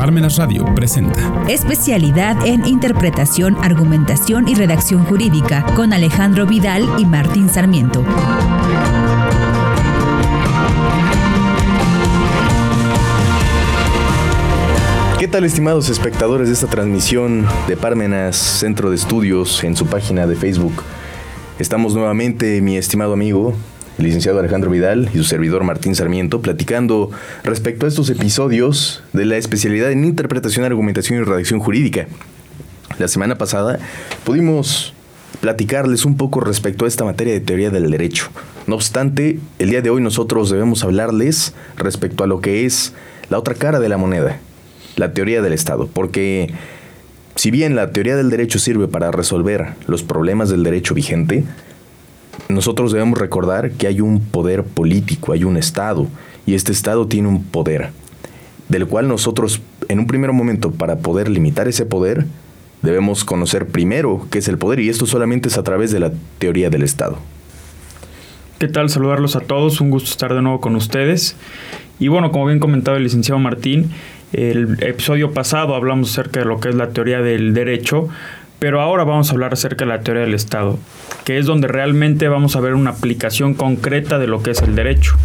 Parmenas Radio presenta Especialidad en Interpretación, Argumentación y Redacción Jurídica con Alejandro Vidal y Martín Sarmiento. ¿Qué tal estimados espectadores de esta transmisión de Parmenas Centro de Estudios en su página de Facebook? Estamos nuevamente, mi estimado amigo, el licenciado Alejandro Vidal y su servidor Martín Sarmiento, platicando respecto a estos episodios de la especialidad en interpretación, argumentación y redacción jurídica. La semana pasada pudimos platicarles un poco respecto a esta materia de teoría del derecho. No obstante, el día de hoy nosotros debemos hablarles respecto a lo que es la otra cara de la moneda, la teoría del Estado, porque si bien la teoría del derecho sirve para resolver los problemas del derecho vigente, nosotros debemos recordar que hay un poder político, hay un Estado, y este Estado tiene un poder, del cual nosotros, en un primer momento, para poder limitar ese poder, debemos conocer primero qué es el poder, y esto solamente es a través de la teoría del Estado. ¿Qué tal? Saludarlos a todos, un gusto estar de nuevo con ustedes. Y bueno, como bien comentaba el licenciado Martín, el episodio pasado hablamos acerca de lo que es la teoría del derecho, pero ahora vamos a hablar acerca de la teoría del Estado, que es donde realmente vamos a ver una aplicación concreta de lo que es el derecho.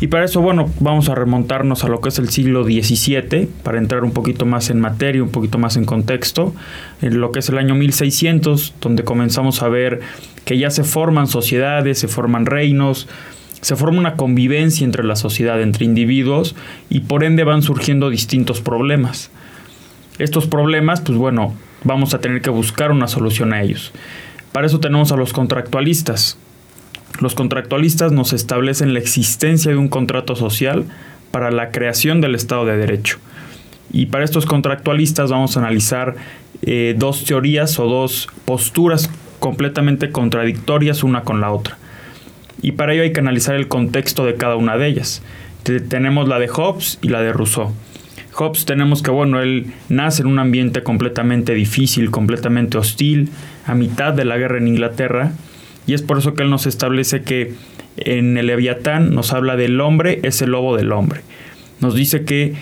Y para eso, bueno, vamos a remontarnos a lo que es el siglo XVII, para entrar un poquito más en materia, un poquito más en contexto, en lo que es el año 1600, donde comenzamos a ver que ya se forman sociedades, se forman reinos, se forma una convivencia entre la sociedad, entre individuos, y por ende van surgiendo distintos problemas. Estos problemas, pues bueno, vamos a tener que buscar una solución a ellos. Para eso tenemos a los contractualistas. Los contractualistas nos establecen la existencia de un contrato social para la creación del Estado de Derecho. Y para estos contractualistas vamos a analizar eh, dos teorías o dos posturas completamente contradictorias una con la otra. Y para ello hay que analizar el contexto de cada una de ellas. tenemos la de Hobbes y la de Rousseau. Hobbes tenemos que, bueno, él nace en un ambiente completamente difícil, completamente hostil, a mitad de la guerra en Inglaterra, y es por eso que él nos establece que en el Leviatán nos habla del hombre es el lobo del hombre. Nos dice que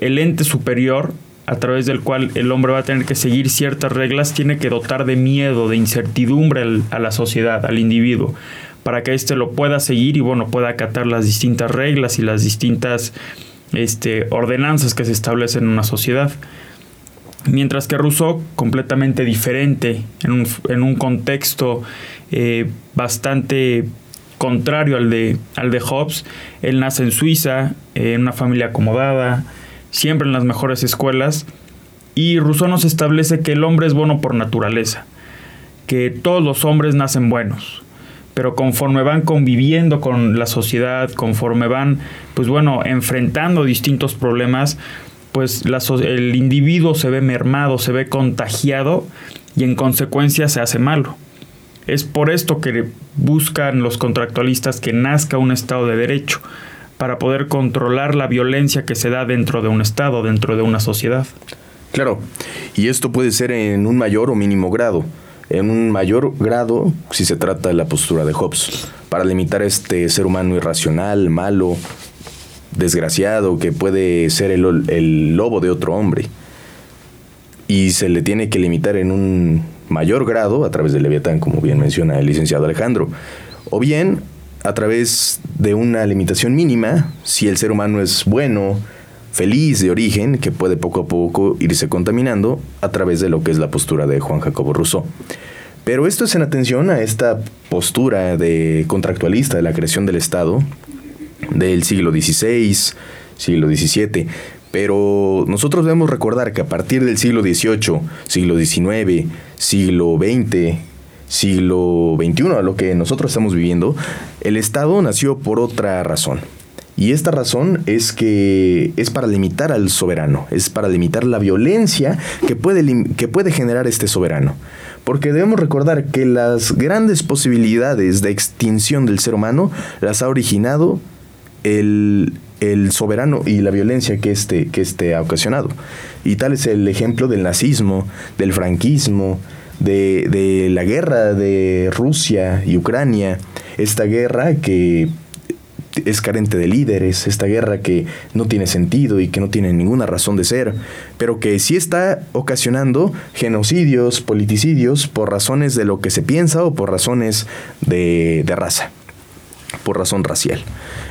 el ente superior, a través del cual el hombre va a tener que seguir ciertas reglas, tiene que dotar de miedo, de incertidumbre a la sociedad, al individuo, para que éste lo pueda seguir y bueno, pueda acatar las distintas reglas y las distintas este, ordenanzas que se establecen en una sociedad. Mientras que Rousseau, completamente diferente, en un, contexto eh, bastante contrario al de, al de Hobbes, él nace en Suiza, en una familia acomodada, siempre en las mejores escuelas, y Rousseau nos establece que el hombre es bueno por naturaleza, que todos los hombres nacen buenos, pero conforme van conviviendo con la sociedad, conforme van, pues bueno, enfrentando distintos problemas, pues el individuo se ve mermado, se ve contagiado y en consecuencia se hace malo. Es por esto que buscan los contractualistas que nazca un Estado de Derecho, para poder controlar la violencia que se da dentro de un Estado, dentro de una sociedad. Claro, y esto puede ser en un mayor o mínimo grado en un mayor grado si se trata de la postura de Hobbes, para limitar este ser humano irracional, malo, desgraciado, que puede ser el, lobo de otro hombre. Y se le tiene que limitar en un mayor grado a través del Leviatán, como bien menciona el licenciado Alejandro. O bien a través de una limitación mínima, si el ser humano es bueno, feliz de origen que puede poco a poco irse contaminando a través de lo que es la postura de Juan Jacobo Rousseau. Pero esto es en atención a esta postura de contractualista de la creación del Estado del siglo XVI, siglo XVII. Pero nosotros debemos recordar que a partir del siglo XVIII, siglo XIX, siglo XX, siglo XXI, a lo que nosotros estamos viviendo, el Estado nació por otra razón. Y esta razón es que es para limitar al soberano, es para limitar la violencia que puede, que puede generar este soberano. Porque debemos recordar que las grandes posibilidades de extinción del ser humano las ha originado el, soberano y la violencia que este, que este ha ocasionado. Y tal es el ejemplo del nazismo, del franquismo, de, de la guerra de Rusia y Ucrania. Esta guerra que es carente de líderes, esta guerra que no tiene sentido y que no tiene ninguna razón de ser, pero que sí está ocasionando genocidios, politicidios por razones de lo que se piensa o por razones de, de raza, por razón racial.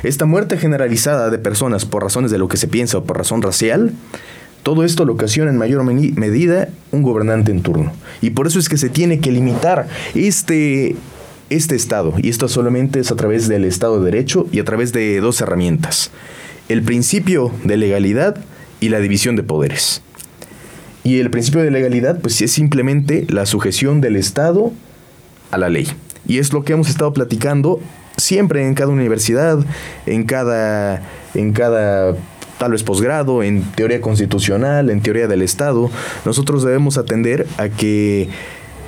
Esta muerte generalizada de personas por razones de lo que se piensa o por razón racial todo esto lo ocasiona en mayor medida un gobernante en turno. Y por eso es que se tiene que limitar este, este Estado. Y esto solamente es a través del Estado de Derecho y a través de dos herramientas. El principio de legalidad y la división de poderes. Y el principio de legalidad pues es simplemente la sujeción del Estado a la ley. Y es lo que hemos estado platicando siempre en cada universidad, en cada, en cada tal vez posgrado, en teoría constitucional, en teoría del Estado, nosotros debemos atender a que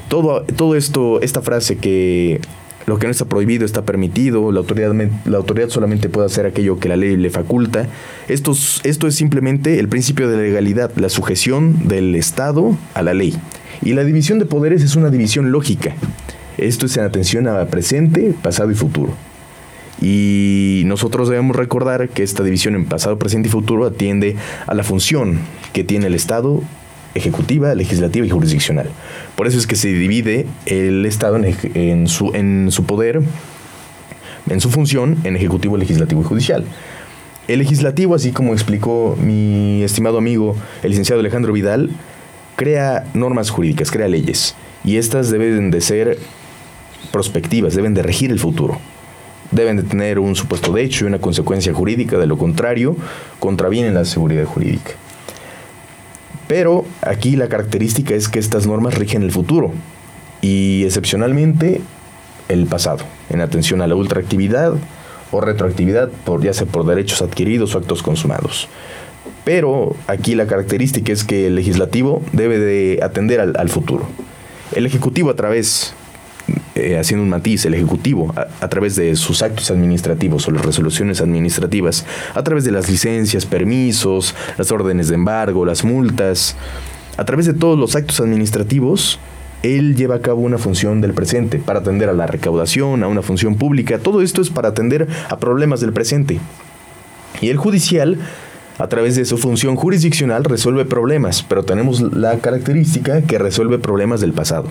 todo, todo esto, esta frase que lo que no está prohibido está permitido, la autoridad, la autoridad solamente puede hacer aquello que la ley le faculta. Esto, esto es simplemente el principio de legalidad, la sujeción del Estado a la ley. Y la división de poderes es una división lógica. Esto es en atención a presente, pasado y futuro. Y nosotros debemos recordar que esta división en pasado, presente y futuro atiende a la función que tiene el Estado ejecutiva, legislativa y jurisdiccional. Por eso es que se divide el Estado en, su, en su poder, en su función, en ejecutivo, legislativo y judicial. El legislativo, así como explicó mi estimado amigo, el licenciado Alejandro Vidal, crea normas jurídicas, crea leyes. Y estas deben de ser prospectivas, deben de regir el futuro deben de tener un supuesto de hecho y una consecuencia jurídica, de lo contrario, contravienen la seguridad jurídica. Pero aquí la característica es que estas normas rigen el futuro y excepcionalmente el pasado, en atención a la ultraactividad o retroactividad, ya sea por derechos adquiridos o actos consumados. Pero aquí la característica es que el legislativo debe de atender al, al futuro. El Ejecutivo a través eh, haciendo un matiz, el Ejecutivo, a, través de sus actos administrativos o las resoluciones administrativas, a través de las licencias, permisos, las órdenes de embargo, las multas, a través de todos los actos administrativos, él lleva a cabo una función del presente para atender a la recaudación, a una función pública. Todo esto es para atender a problemas del presente. Y el judicial, a través de su función jurisdiccional, resuelve problemas, pero tenemos la característica que resuelve problemas del pasado.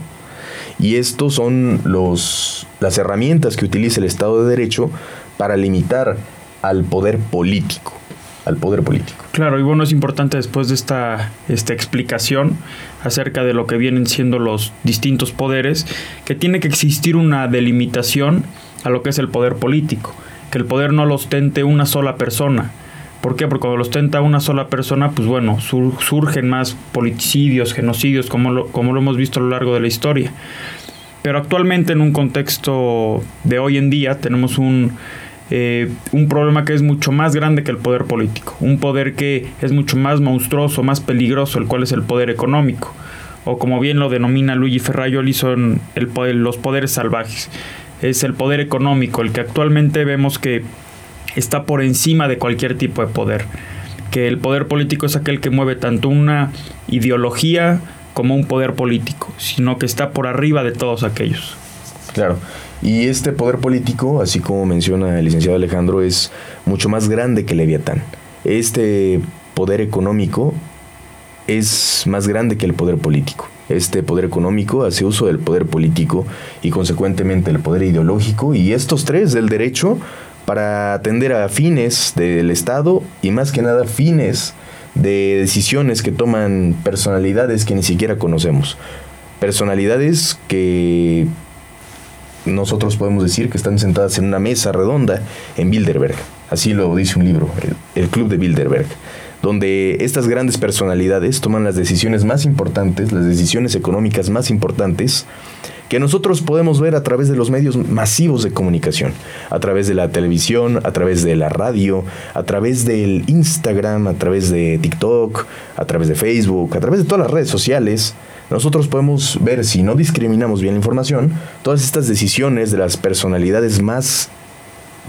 Y estos son los, las herramientas que utiliza el Estado de Derecho para limitar al poder político. Al poder político. Claro, y bueno, es importante después de esta, esta explicación acerca de lo que vienen siendo los distintos poderes, que tiene que existir una delimitación a lo que es el poder político, que el poder no lo ostente una sola persona, ¿Por qué? Porque cuando los tenta una sola persona, pues bueno, surgen más politicidios, genocidios, como lo, como lo hemos visto a lo largo de la historia. Pero actualmente en un contexto de hoy en día tenemos un, eh, un problema que es mucho más grande que el poder político, un poder que es mucho más monstruoso, más peligroso, el cual es el poder económico, o como bien lo denomina Luigi Ferrayoli, son los poderes salvajes. Es el poder económico, el que actualmente vemos que está por encima de cualquier tipo de poder. Que el poder político es aquel que mueve tanto una ideología como un poder político, sino que está por arriba de todos aquellos. Claro. Y este poder político, así como menciona el licenciado Alejandro, es mucho más grande que Leviatán. Este poder económico es más grande que el poder político. Este poder económico hace uso del poder político y consecuentemente el poder ideológico y estos tres del derecho para atender a fines del Estado y más que nada fines de decisiones que toman personalidades que ni siquiera conocemos. Personalidades que nosotros podemos decir que están sentadas en una mesa redonda en Bilderberg. Así lo dice un libro, el, Club de Bilderberg, donde estas grandes personalidades toman las decisiones más importantes, las decisiones económicas más importantes que nosotros podemos ver a través de los medios masivos de comunicación, a través de la televisión, a través de la radio, a través del Instagram, a través de TikTok, a través de Facebook, a través de todas las redes sociales. Nosotros podemos ver, si no discriminamos bien la información, todas estas decisiones de las personalidades más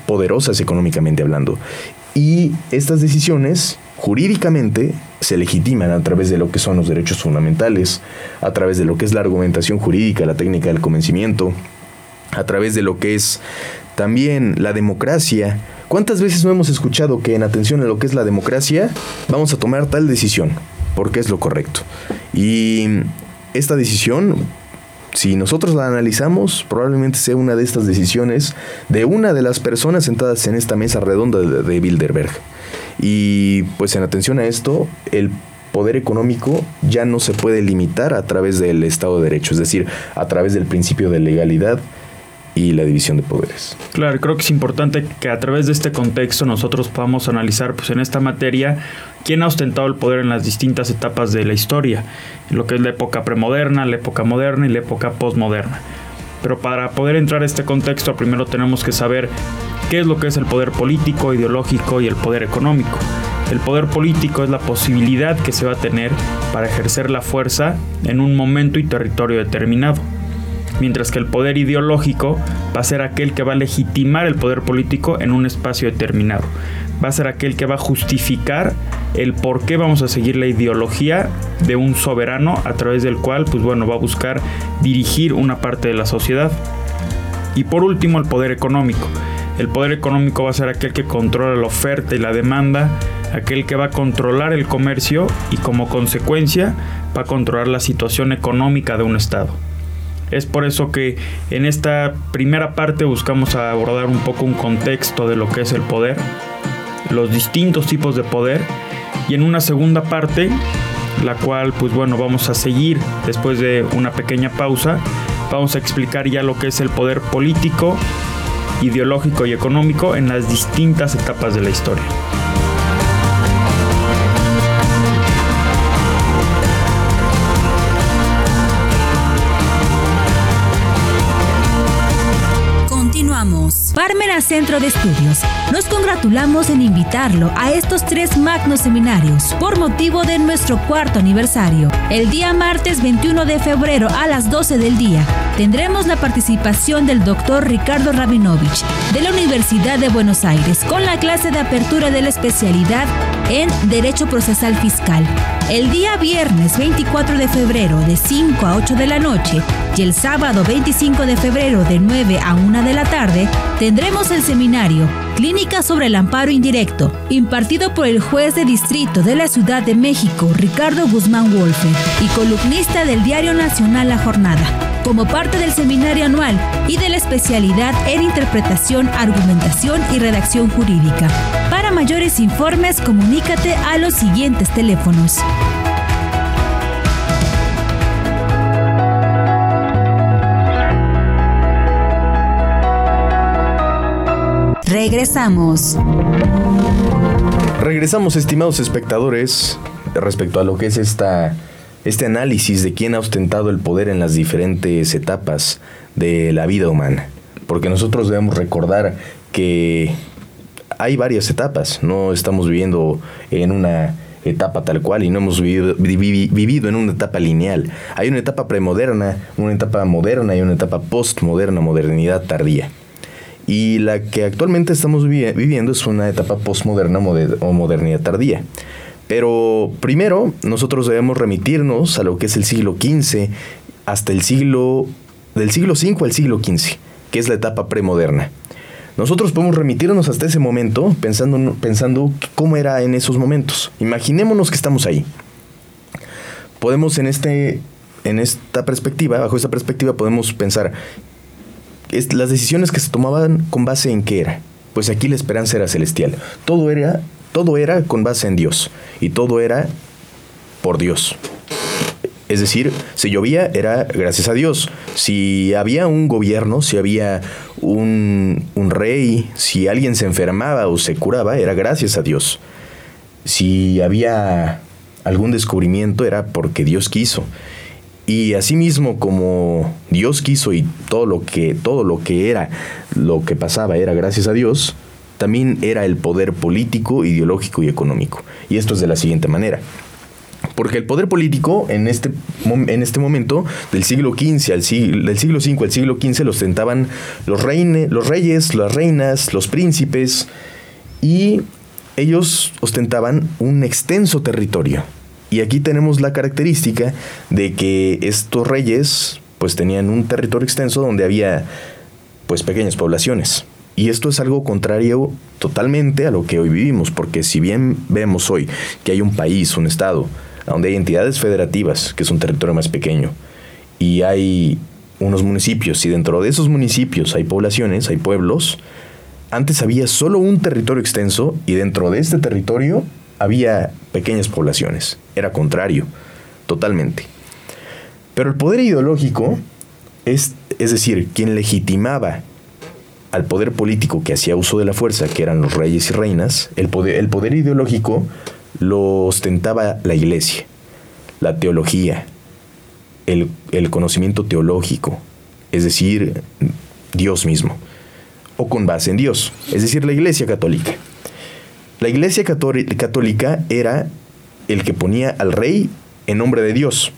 poderosas económicamente hablando. Y estas decisiones jurídicamente se legitiman a través de lo que son los derechos fundamentales, a través de lo que es la argumentación jurídica, la técnica del convencimiento, a través de lo que es también la democracia. ¿Cuántas veces no hemos escuchado que en atención a lo que es la democracia vamos a tomar tal decisión? Porque es lo correcto. Y esta decisión, si nosotros la analizamos, probablemente sea una de estas decisiones de una de las personas sentadas en esta mesa redonda de, Bilderberg. Y pues en atención a esto, el poder económico ya no se puede limitar a través del Estado de Derecho, es decir, a través del principio de legalidad y la división de poderes. Claro, creo que es importante que a través de este contexto nosotros podamos analizar pues en esta materia quién ha ostentado el poder en las distintas etapas de la historia, lo que es la época premoderna, la época moderna y la época postmoderna. Pero para poder entrar a este contexto primero tenemos que saber qué es lo que es el poder político, ideológico y el poder económico. El poder político es la posibilidad que se va a tener para ejercer la fuerza en un momento y territorio determinado, mientras que el poder ideológico va a ser aquel que va a legitimar el poder político en un espacio determinado. Va a ser aquel que va a justificar el por qué vamos a seguir la ideología de un soberano a través del cual, pues bueno, va a buscar dirigir una parte de la sociedad. Y por último, el poder económico. El poder económico va a ser aquel que controla la oferta y la demanda aquel que va a controlar el comercio y como consecuencia va a controlar la situación económica de un Estado. Es por eso que en esta primera parte buscamos abordar un poco un contexto de lo que es el poder, los distintos tipos de poder y en una segunda parte, la cual pues bueno vamos a seguir después de una pequeña pausa, vamos a explicar ya lo que es el poder político, ideológico y económico en las distintas etapas de la historia. Parmena Centro de Estudios. Nos congratulamos en invitarlo a estos tres magnos seminarios por motivo de nuestro cuarto aniversario. El día martes 21 de febrero a las 12 del día tendremos la participación del doctor Ricardo Rabinovich de la Universidad de Buenos Aires con la clase de apertura de la especialidad en Derecho Procesal Fiscal. El día viernes 24 de febrero de 5 a 8 de la noche y el sábado 25 de febrero de 9 a 1 de la tarde tendremos el seminario Clínica sobre el Amparo Indirecto, impartido por el juez de distrito de la Ciudad de México, Ricardo Guzmán Wolfe, y columnista del Diario Nacional La Jornada, como parte del seminario anual y de la especialidad en interpretación, argumentación y redacción jurídica. Para mayores informes, comunícate a los siguientes teléfonos. Regresamos. Regresamos, estimados espectadores, respecto a lo que es esta, este análisis de quién ha ostentado el poder en las diferentes etapas de la vida humana. Porque nosotros debemos recordar que hay varias etapas, no estamos viviendo en una etapa tal cual y no hemos vivido, vivido, en una etapa lineal. Hay una etapa premoderna, una etapa moderna y una etapa postmoderna, modernidad tardía. Y la que actualmente estamos viviendo es una etapa postmoderna o modernidad tardía. Pero primero nosotros debemos remitirnos a lo que es el siglo XV hasta el siglo del siglo V al siglo XV, que es la etapa premoderna. Nosotros podemos remitirnos hasta ese momento pensando, pensando cómo era en esos momentos. Imaginémonos que estamos ahí. Podemos en, este, en esta perspectiva, bajo esta perspectiva, podemos pensar, las decisiones que se tomaban con base en qué era. Pues aquí la esperanza era celestial. Todo era, todo era con base en Dios. Y todo era por Dios. Es decir, si llovía era gracias a Dios. Si había un gobierno, si había un, un, rey, si alguien se enfermaba o se curaba, era gracias a Dios. Si había algún descubrimiento, era porque Dios quiso. Y asimismo, como Dios quiso y todo lo que, todo lo que era, lo que pasaba era gracias a Dios, también era el poder político, ideológico y económico. Y esto es de la siguiente manera. Porque el poder político en este, en este momento, del siglo XV al siglo, del siglo V al siglo XV, lo ostentaban los, reine, los reyes, las reinas, los príncipes, y ellos ostentaban un extenso territorio. Y aquí tenemos la característica de que estos reyes pues tenían un territorio extenso donde había pues pequeñas poblaciones. Y esto es algo contrario totalmente a lo que hoy vivimos, porque si bien vemos hoy que hay un país, un estado, donde hay entidades federativas, que es un territorio más pequeño, y hay unos municipios, y dentro de esos municipios hay poblaciones, hay pueblos, antes había solo un territorio extenso y dentro de este territorio había pequeñas poblaciones. Era contrario, totalmente. Pero el poder ideológico, es, es decir, quien legitimaba al poder político que hacía uso de la fuerza, que eran los reyes y reinas, el poder, el poder ideológico lo ostentaba la iglesia, la teología, el, el conocimiento teológico, es decir, Dios mismo, o con base en Dios, es decir, la iglesia católica. La iglesia católica era el que ponía al rey en nombre de Dios.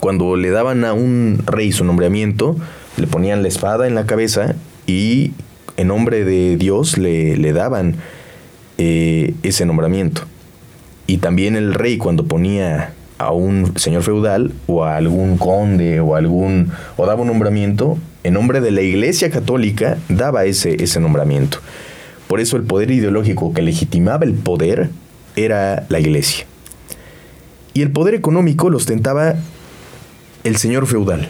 Cuando le daban a un rey su nombramiento, le ponían la espada en la cabeza y en nombre de Dios le, le daban eh, ese nombramiento. Y también el rey cuando ponía a un señor feudal o a algún conde o algún o daba un nombramiento en nombre de la Iglesia Católica daba ese ese nombramiento. Por eso el poder ideológico que legitimaba el poder era la Iglesia. Y el poder económico lo ostentaba el señor feudal.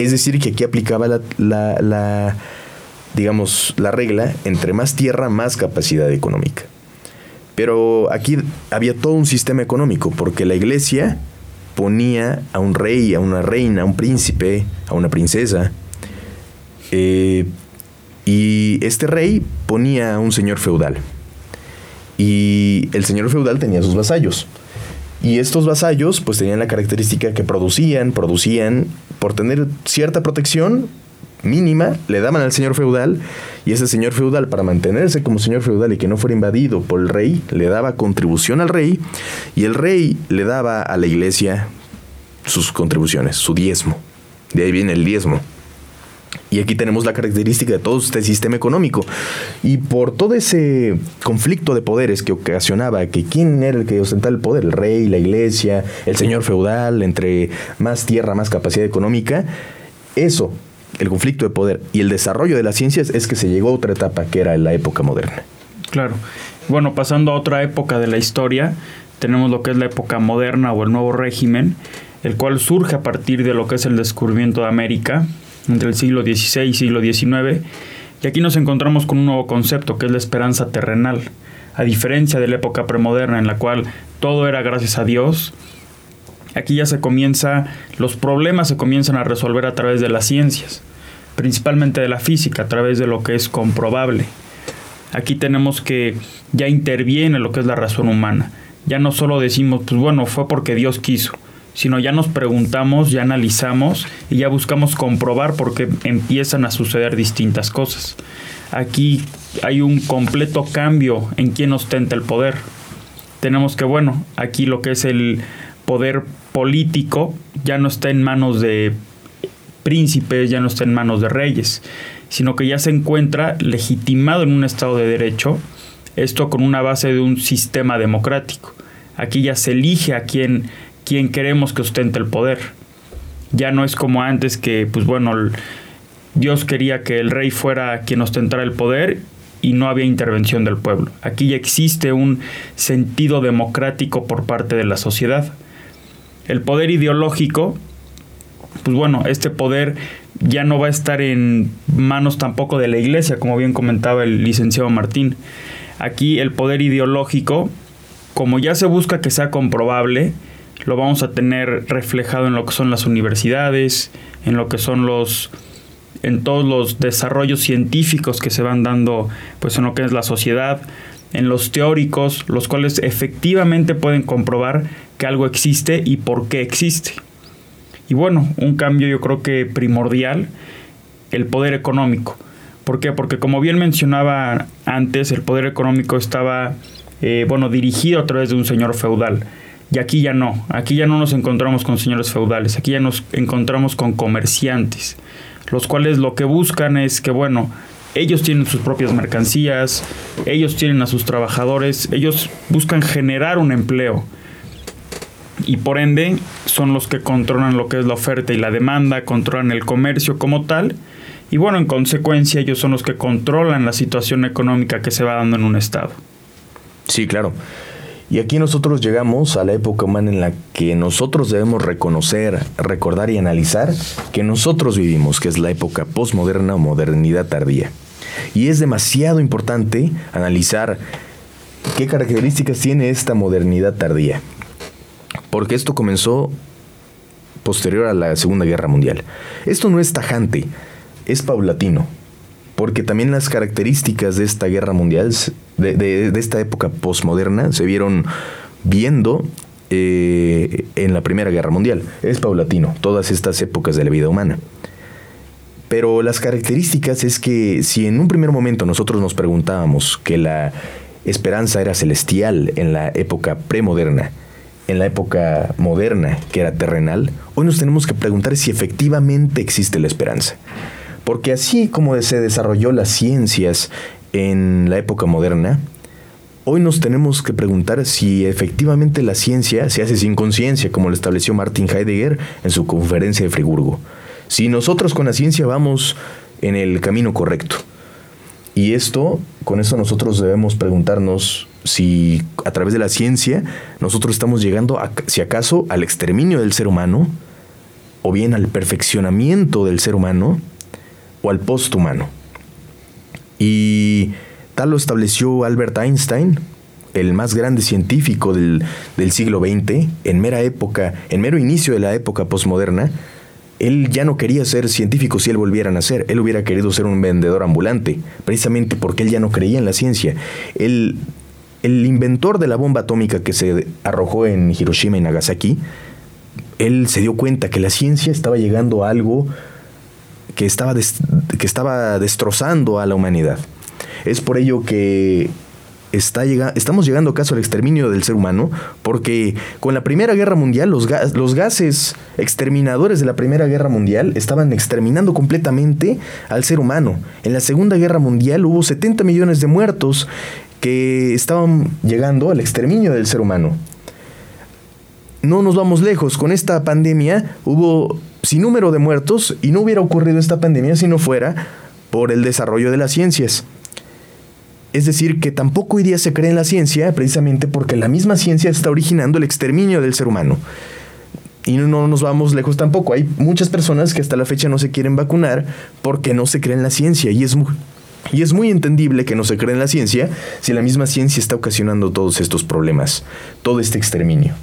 Es decir, que aquí aplicaba la, digamos, la regla, entre más tierra, más capacidad económica. Pero aquí había todo un sistema económico, porque la iglesia ponía a un rey, a una reina, a un príncipe, a una princesa, eh, y este rey ponía a un señor feudal. Y el señor feudal tenía sus vasallos. Y estos vasallos pues tenían la característica que producían, producían, por tener cierta protección mínima, le daban al señor feudal y ese señor feudal para mantenerse como señor feudal y que no fuera invadido por el rey, le daba contribución al rey y el rey le daba a la iglesia sus contribuciones, su diezmo. De ahí viene el diezmo. Y aquí tenemos la característica de todo este sistema económico. Y por todo ese conflicto de poderes que ocasionaba, que quién era el que ostentaba el poder, el rey, la iglesia, el señor feudal, entre más tierra, más capacidad económica, eso, el conflicto de poder y el desarrollo de las ciencias es que se llegó a otra etapa que era la época moderna. Claro. Bueno, pasando a otra época de la historia, tenemos lo que es la época moderna o el nuevo régimen, el cual surge a partir de lo que es el descubrimiento de América, entre el siglo XVI y siglo XIX, y aquí nos encontramos con un nuevo concepto que es la esperanza terrenal. A diferencia de la época premoderna en la cual todo era gracias a Dios, aquí ya se comienza, los problemas se comienzan a resolver a través de las ciencias, principalmente de la física, a través de lo que es comprobable. Aquí tenemos que ya interviene lo que es la razón humana. Ya no solo decimos, pues bueno, fue porque Dios quiso sino ya nos preguntamos, ya analizamos y ya buscamos comprobar por qué empiezan a suceder distintas cosas. Aquí hay un completo cambio en quién ostenta el poder. Tenemos que, bueno, aquí lo que es el poder político ya no está en manos de príncipes, ya no está en manos de reyes, sino que ya se encuentra legitimado en un Estado de Derecho, esto con una base de un sistema democrático. Aquí ya se elige a quién quien queremos que ostente el poder. Ya no es como antes que, pues bueno, Dios quería que el rey fuera quien ostentara el poder y no había intervención del pueblo. Aquí ya existe un sentido democrático por parte de la sociedad. El poder ideológico, pues bueno, este poder ya no va a estar en manos tampoco de la iglesia, como bien comentaba el licenciado Martín. Aquí el poder ideológico, como ya se busca que sea comprobable, lo vamos a tener reflejado en lo que son las universidades, en lo que son los en todos los desarrollos científicos que se van dando pues en lo que es la sociedad, en los teóricos, los cuales efectivamente pueden comprobar que algo existe y por qué existe. Y bueno, un cambio yo creo que primordial, el poder económico. ¿Por qué? Porque como bien mencionaba antes, el poder económico estaba, eh, bueno, dirigido a través de un señor feudal. Y aquí ya no, aquí ya no nos encontramos con señores feudales, aquí ya nos encontramos con comerciantes, los cuales lo que buscan es que, bueno, ellos tienen sus propias mercancías, ellos tienen a sus trabajadores, ellos buscan generar un empleo. Y por ende son los que controlan lo que es la oferta y la demanda, controlan el comercio como tal. y bueno, en consecuencia ellos son los que controlan la situación económica que se va dando en un estado. Sí, claro. Y aquí nosotros llegamos a la época humana en la que nosotros debemos reconocer, recordar y analizar que nosotros vivimos, que es la época postmoderna o modernidad tardía. Y es demasiado importante analizar qué características tiene esta modernidad tardía. Porque esto comenzó posterior a la Segunda Guerra Mundial. Esto no es tajante, es paulatino, porque también las características de esta guerra mundial, de, esta época posmoderna, se vieron viendo eh, en la Primera Guerra Mundial. Es paulatino, todas estas épocas de la vida humana. Pero las características es que si en un primer momento nosotros nos preguntábamos que la esperanza era celestial en la época premoderna, en la época moderna que era terrenal, hoy nos tenemos que preguntar si efectivamente existe la esperanza. Porque así como se desarrolló las ciencias en la época moderna, hoy nos tenemos que preguntar si efectivamente la ciencia se hace sin conciencia, como lo estableció Martin Heidegger en su conferencia de Friburgo. Si nosotros con la ciencia vamos en el camino correcto. Y esto, con eso nosotros debemos preguntarnos si a través de la ciencia nosotros estamos llegando, si acaso, al exterminio del ser humano, o bien al perfeccionamiento del ser humano, o al posthumano. Y tal lo estableció Albert Einstein, el más grande científico del, del siglo XX, en mera época, en mero inicio de la época postmoderna, él ya no quería ser científico si él volviera a nacer. Él hubiera querido ser un vendedor ambulante, precisamente porque él ya no creía en la ciencia. El inventor de la bomba atómica que se arrojó en Hiroshima y Nagasaki, él se dio cuenta que la ciencia estaba llegando a algo que estaba, que estaba destrozando a la humanidad. Es por ello que está estamos llegando caso al exterminio del ser humano, porque con la Primera Guerra Mundial, los, los gases exterminadores de la Primera Guerra Mundial estaban exterminando completamente al ser humano. En la Segunda Guerra Mundial hubo 70 millones de muertos que estaban llegando al exterminio del ser humano. No nos vamos lejos, con esta pandemia hubo sin número de muertos y no hubiera ocurrido esta pandemia si no fuera por el desarrollo de las ciencias. Es decir, que tampoco hoy día se cree en la ciencia precisamente porque la misma ciencia está originando el exterminio del ser humano. Y no nos vamos lejos tampoco. Hay muchas personas que hasta la fecha no se quieren vacunar porque no se cree en la ciencia. Y es muy, y es muy entendible que no se cree en la ciencia si la misma ciencia está ocasionando todos estos problemas, todo este exterminio.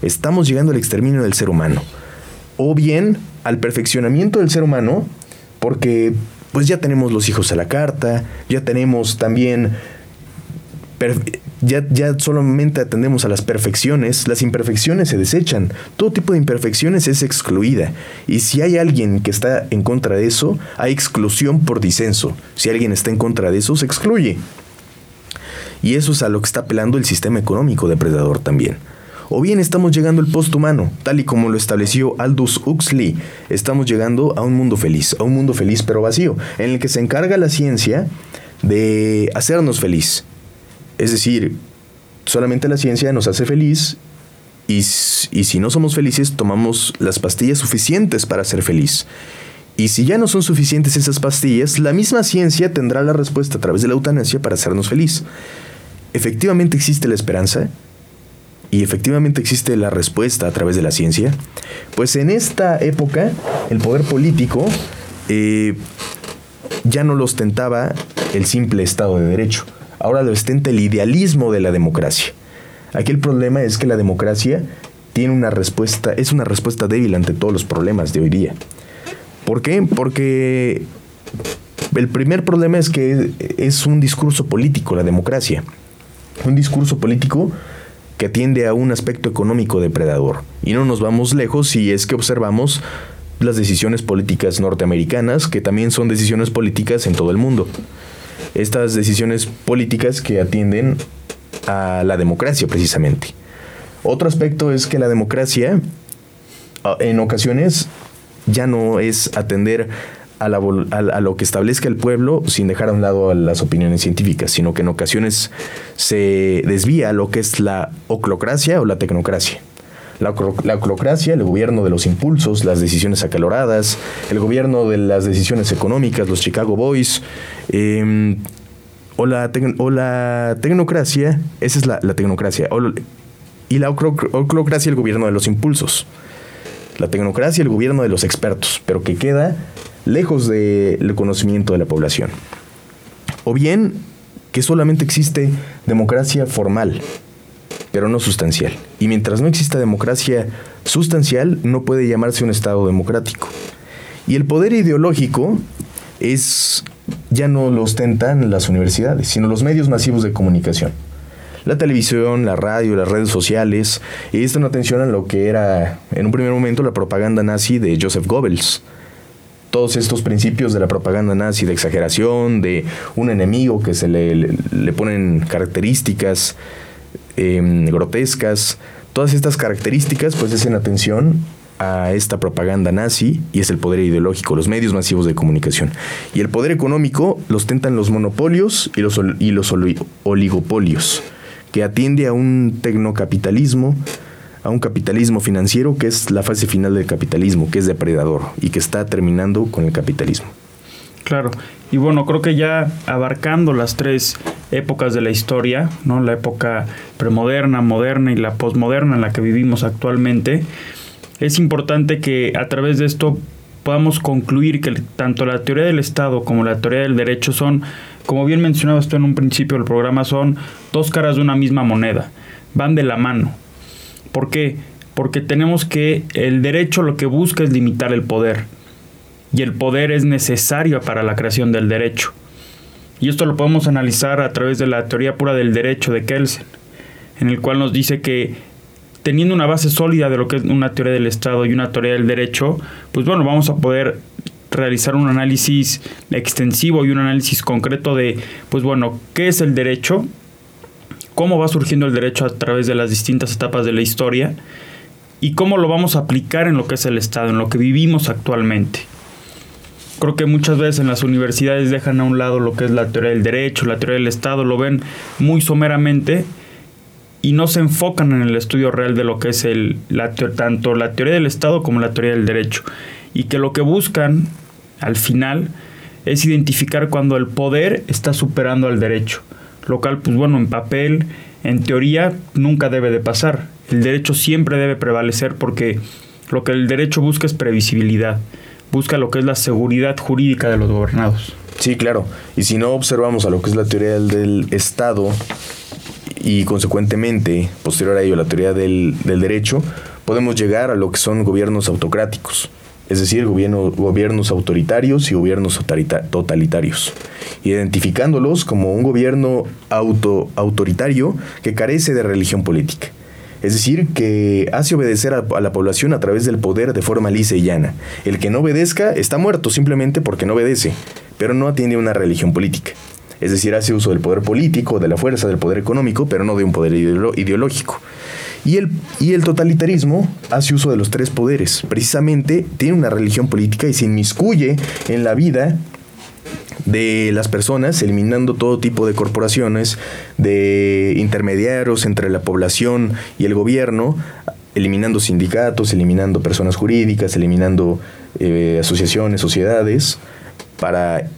Estamos llegando al exterminio del ser humano. O bien al perfeccionamiento del ser humano porque pues ya tenemos los hijos a la carta, ya tenemos también, ya, ya solamente atendemos a las perfecciones, las imperfecciones se desechan, todo tipo de imperfecciones es excluida. Y si hay alguien que está en contra de eso, hay exclusión por disenso. Si alguien está en contra de eso, se excluye. Y eso es a lo que está apelando el sistema económico depredador también o bien estamos llegando al posthumano, tal y como lo estableció Aldous Huxley. Estamos llegando a un mundo feliz, a un mundo feliz pero vacío, en el que se encarga la ciencia de hacernos feliz. Es decir, solamente la ciencia nos hace feliz y, y, si no somos felices tomamos las pastillas suficientes para ser feliz. Y si ya no son suficientes esas pastillas, la misma ciencia tendrá la respuesta a través de la eutanasia para hacernos feliz. ¿Efectivamente existe la esperanza? Y efectivamente existe la respuesta a través de la ciencia, pues en esta época el poder político eh, ya no lo ostentaba el simple Estado de Derecho, ahora lo ostenta el idealismo de la democracia. Aquí el problema es que la democracia tiene una respuesta, es una respuesta débil ante todos los problemas de hoy día. ¿Por qué? Porque el primer problema es que es un discurso político, la democracia. Un discurso político que atiende a un aspecto económico depredador. Y no nos vamos lejos si es que observamos las decisiones políticas norteamericanas, que también son decisiones políticas en todo el mundo. Estas decisiones políticas que atienden a la democracia precisamente. Otro aspecto es que la democracia ah, en ocasiones ya no es atender a, lo que establezca el pueblo sin dejar a un lado a las opiniones científicas, sino que en ocasiones se desvía lo que es la oclocracia o la tecnocracia. La, oclocracia, el gobierno de los impulsos, las decisiones acaloradas, el gobierno de las decisiones económicas, los Chicago Boys, em, o, la o la tecnocracia, esa es la, tecnocracia, y la oclocracia, el gobierno de los impulsos. La tecnocracia, el gobierno de los expertos, pero que queda lejos del conocimiento de la población. O bien que solamente existe democracia formal, pero no sustancial. Y mientras no exista democracia sustancial, no puede llamarse un Estado democrático. Y el poder ideológico es ya no lo ostentan las universidades, sino los medios masivos de comunicación. La televisión, la radio, las redes sociales, y esto no atención a lo que era en un primer momento la propaganda nazi de Joseph Goebbels. Todos estos principios de la propaganda nazi, de exageración, de un enemigo que se le, le ponen características Em, grotescas, todas estas características pues hacen atención a esta propaganda nazi y es el poder ideológico, los medios masivos de comunicación. Y el poder económico los tentan los monopolios y los, y los oligopolios, que atiende a un tecnocapitalismo, a un capitalismo financiero que es la fase final del capitalismo, que es depredador y que está terminando con el capitalismo. Claro, y bueno, creo que ya abarcando las tres épocas de la historia, ¿no? La época premoderna, moderna y la posmoderna en la que vivimos actualmente, es importante que a través de esto podamos concluir que tanto la teoría del Estado como la teoría del derecho son, como bien mencionaba esto en un principio del programa, son dos caras de una misma moneda, van de la mano. ¿Por qué? Porque tenemos que el derecho lo que busca es limitar el poder y el poder es necesario para la creación del derecho. Y esto lo podemos analizar a través de la teoría pura del derecho de Kelsen, en el cual nos dice que teniendo una base sólida de lo que es una teoría del Estado y una teoría del derecho, pues bueno, vamos a poder realizar un análisis extensivo y un análisis concreto de, pues bueno, ¿qué es el derecho? ¿Cómo va surgiendo el derecho a través de las distintas etapas de la historia? ¿Y cómo lo vamos a aplicar en lo que es el Estado, en lo que vivimos actualmente? creo que muchas veces en las universidades dejan a un lado lo que es la teoría del derecho, la teoría del Estado, lo ven muy someramente y no se enfocan en el estudio real de lo que es el, tanto la teoría del Estado como la teoría del derecho. Y que lo que buscan al final es identificar cuando el poder está superando al derecho. Lo cual, pues bueno, en papel, en teoría, nunca debe de pasar. El derecho siempre debe prevalecer porque lo que el derecho busca es previsibilidad busca lo que es la seguridad jurídica de los gobernados. Sí, claro. Y si no observamos a lo que es la teoría del, Estado y consecuentemente, posterior a ello, la teoría del, derecho, podemos llegar a lo que son gobiernos autocráticos, es decir, gobiernos autoritarios y gobiernos totalitarios, identificándolos como un gobierno auto, autoritario que carece de religión política es decir, que hace obedecer a, la población a través del poder de forma lisa y llana. El que no obedezca está muerto simplemente porque no obedece, pero no atiende una religión política. Es decir, hace uso del poder político, de la fuerza, del poder económico, pero no de un poder ideológico. Y el, y el totalitarismo hace uso de los tres poderes. Precisamente tiene una religión política y se inmiscuye en la vida de las personas, eliminando todo tipo de corporaciones, de intermediarios entre la población y el gobierno, eliminando sindicatos, eliminando personas jurídicas, eliminando eh, asociaciones, sociedades, para,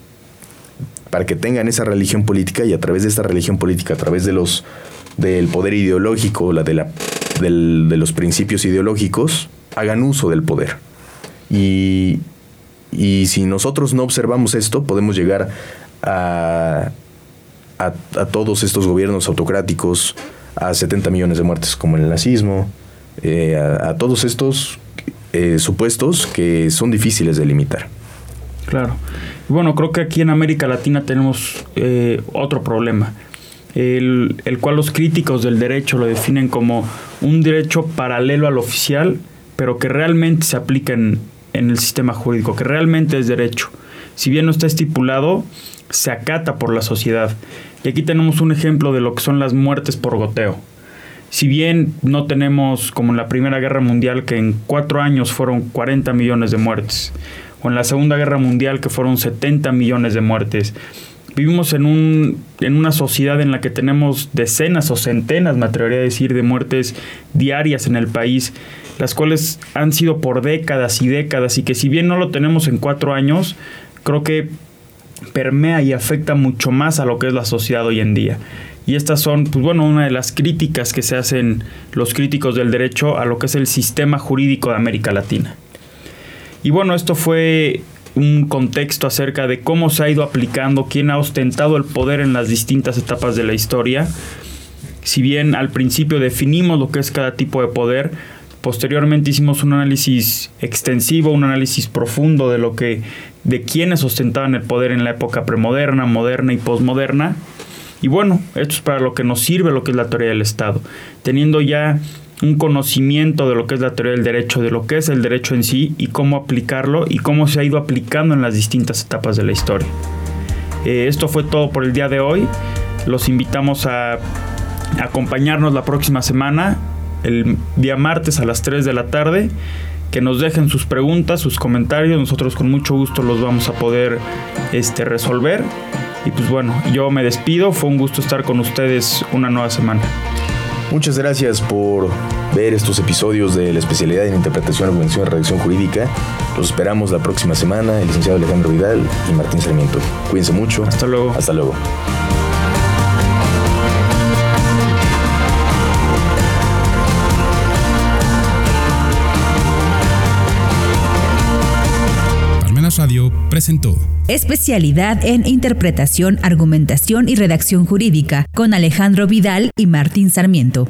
para que tengan esa religión política y a través de esta religión política, a través de los del poder ideológico, la de, la, de los principios ideológicos, hagan uso del poder. Y, y si nosotros no observamos esto, podemos llegar a, a, todos estos gobiernos autocráticos, a 70 millones de muertes como el nazismo, eh, a, todos estos eh, supuestos que son difíciles de limitar. Claro. Bueno, creo que aquí en América Latina tenemos eh, otro problema, el, el, cual los críticos del derecho lo definen como un derecho paralelo al oficial, pero que realmente se aplica en, en el sistema jurídico, que realmente es derecho. Si bien no está estipulado, se acata por la sociedad. Y aquí tenemos un ejemplo de lo que son las muertes por goteo. Si bien no tenemos, como en la Primera Guerra Mundial, que en cuatro años fueron 40 millones de muertes, o en la Segunda Guerra Mundial, que fueron 70 millones de muertes, Vivimos en, un, en una sociedad en la que tenemos decenas o centenas, me atrevería a decir, de muertes diarias en el país, las cuales han sido por décadas y décadas y que si bien no lo tenemos en cuatro años, creo que permea y afecta mucho más a lo que es la sociedad hoy en día. Y estas son, pues bueno, una de las críticas que se hacen los críticos del derecho a lo que es el sistema jurídico de América Latina. Y bueno, esto fue un contexto acerca de cómo se ha ido aplicando, quién ha ostentado el poder en las distintas etapas de la historia. Si bien al principio definimos lo que es cada tipo de poder, posteriormente hicimos un análisis extensivo, un análisis profundo de lo que de quiénes ostentaban el poder en la época premoderna, moderna y posmoderna. Y bueno, esto es para lo que nos sirve lo que es la teoría del Estado. Teniendo ya un conocimiento de lo que es la teoría del derecho, de lo que es el derecho en sí y cómo aplicarlo y cómo se ha ido aplicando en las distintas etapas de la historia. Eh, esto fue todo por el día de hoy. Los invitamos a acompañarnos la próxima semana, el día martes a las 3 de la tarde. Que nos dejen sus preguntas, sus comentarios. Nosotros con mucho gusto los vamos a poder este, resolver. Y pues bueno, yo me despido. Fue un gusto estar con ustedes una nueva semana. Muchas gracias por ver estos episodios de la especialidad en interpretación, argumentación y redacción jurídica. Los esperamos la próxima semana, el licenciado Alejandro Vidal y Martín Sarmiento. Cuídense mucho. Hasta luego. Hasta luego. Radio presentó Especialidad en Interpretación, Argumentación y Redacción Jurídica con Alejandro Vidal y Martín Sarmiento.